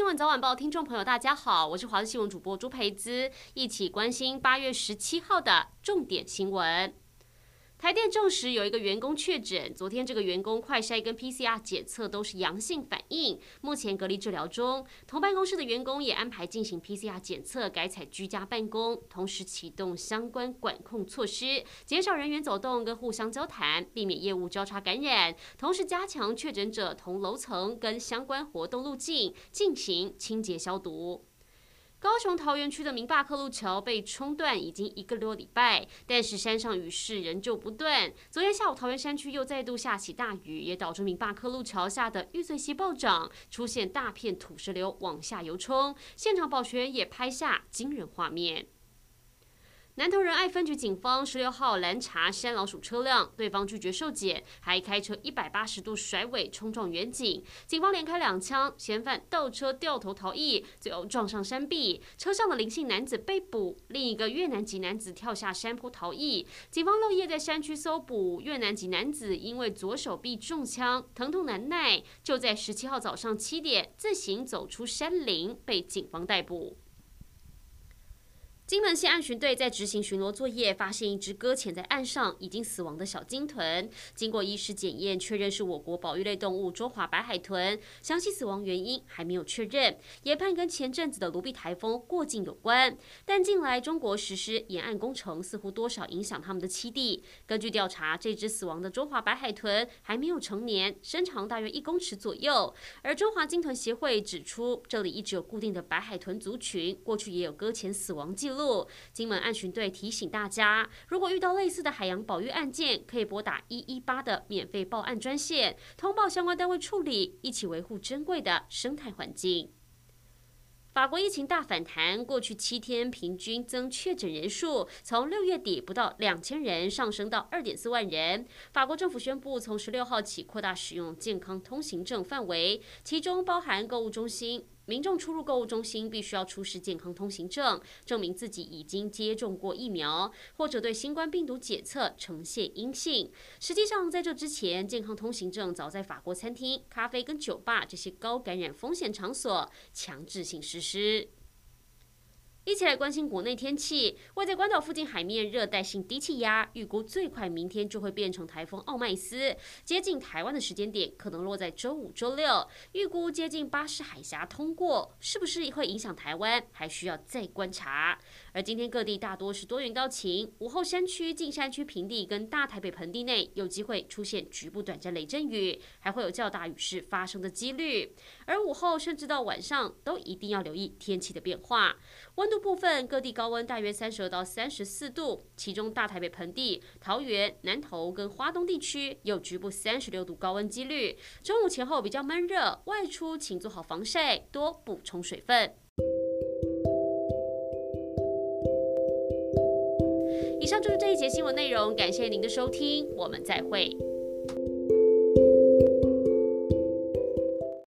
新闻早晚报听众朋友，大家好，我是华视新闻主播朱培姿，一起关心八月十七号的重点新闻。台电证实有一个员工确诊，昨天这个员工快筛跟 PCR 检测都是阳性反应，目前隔离治疗中。同办公室的员工也安排进行 PCR 检测，改采居家办公，同时启动相关管控措施，减少人员走动跟互相交谈，避免业务交叉感染，同时加强确诊者同楼层跟相关活动路径进行清洁消毒。高雄桃园区的明坝克路桥被冲断已经一个多礼拜，但是山上雨势仍旧不断。昨天下午，桃园山区又再度下起大雨，也导致明坝克路桥下的玉碎溪暴涨，出现大片土石流往下游冲。现场保全也拍下惊人画面。南投仁爱分局警方十六号拦查山老鼠车辆，对方拒绝受检，还开车一百八十度甩尾冲撞员警，警方连开两枪，嫌犯倒车掉头逃逸，最后撞上山壁，车上的林姓男子被捕，另一个越南籍男子跳下山坡逃逸。警方漏夜在山区搜捕越南籍男子，因为左手臂中枪，疼痛难耐，就在十七号早上七点自行走出山林，被警方逮捕。金门县岸巡队在执行巡逻作业，发现一只搁浅在岸上已经死亡的小鲸豚。经过医师检验，确认是我国保育类动物中华白海豚。详细死亡原因还没有确认，研判跟前阵子的卢碧台风过境有关。但近来中国实施沿岸工程，似乎多少影响他们的栖地。根据调查，这只死亡的中华白海豚还没有成年，身长大约一公尺左右。而中华鲸豚协会指出，这里一直有固定的白海豚族群，过去也有搁浅死亡记录。金门案巡队提醒大家，如果遇到类似的海洋保育案件，可以拨打一一八的免费报案专线，通报相关单位处理，一起维护珍贵的生态环境。法国疫情大反弹，过去七天平均增确诊人数从六月底不到两千人上升到二点四万人。法国政府宣布，从十六号起扩大使用健康通行证范围，其中包含购物中心。民众出入购物中心必须要出示健康通行证，证明自己已经接种过疫苗，或者对新冠病毒检测呈现阴性。实际上，在这之前，健康通行证早在法国餐厅、咖啡跟酒吧这些高感染风险场所强制性实施。一起来关心国内天气。位在关岛附近海面热带性低气压，预估最快明天就会变成台风奥麦斯，接近台湾的时间点可能落在周五、周六。预估接近巴士海峡通过，是不是会影响台湾，还需要再观察。而今天各地大多是多云到晴，午后山区、近山区平地跟大台北盆地内有机会出现局部短暂雷阵雨，还会有较大雨势发生的几率。而午后甚至到晚上都一定要留意天气的变化，温度部分各地高温大约三十二到三十四度，其中大台北盆地、桃园、南投跟花东地区有局部三十六度高温几率。中午前后比较闷热，外出请做好防晒，多补充水分。以上就是这一节新闻内容，感谢您的收听，我们再会。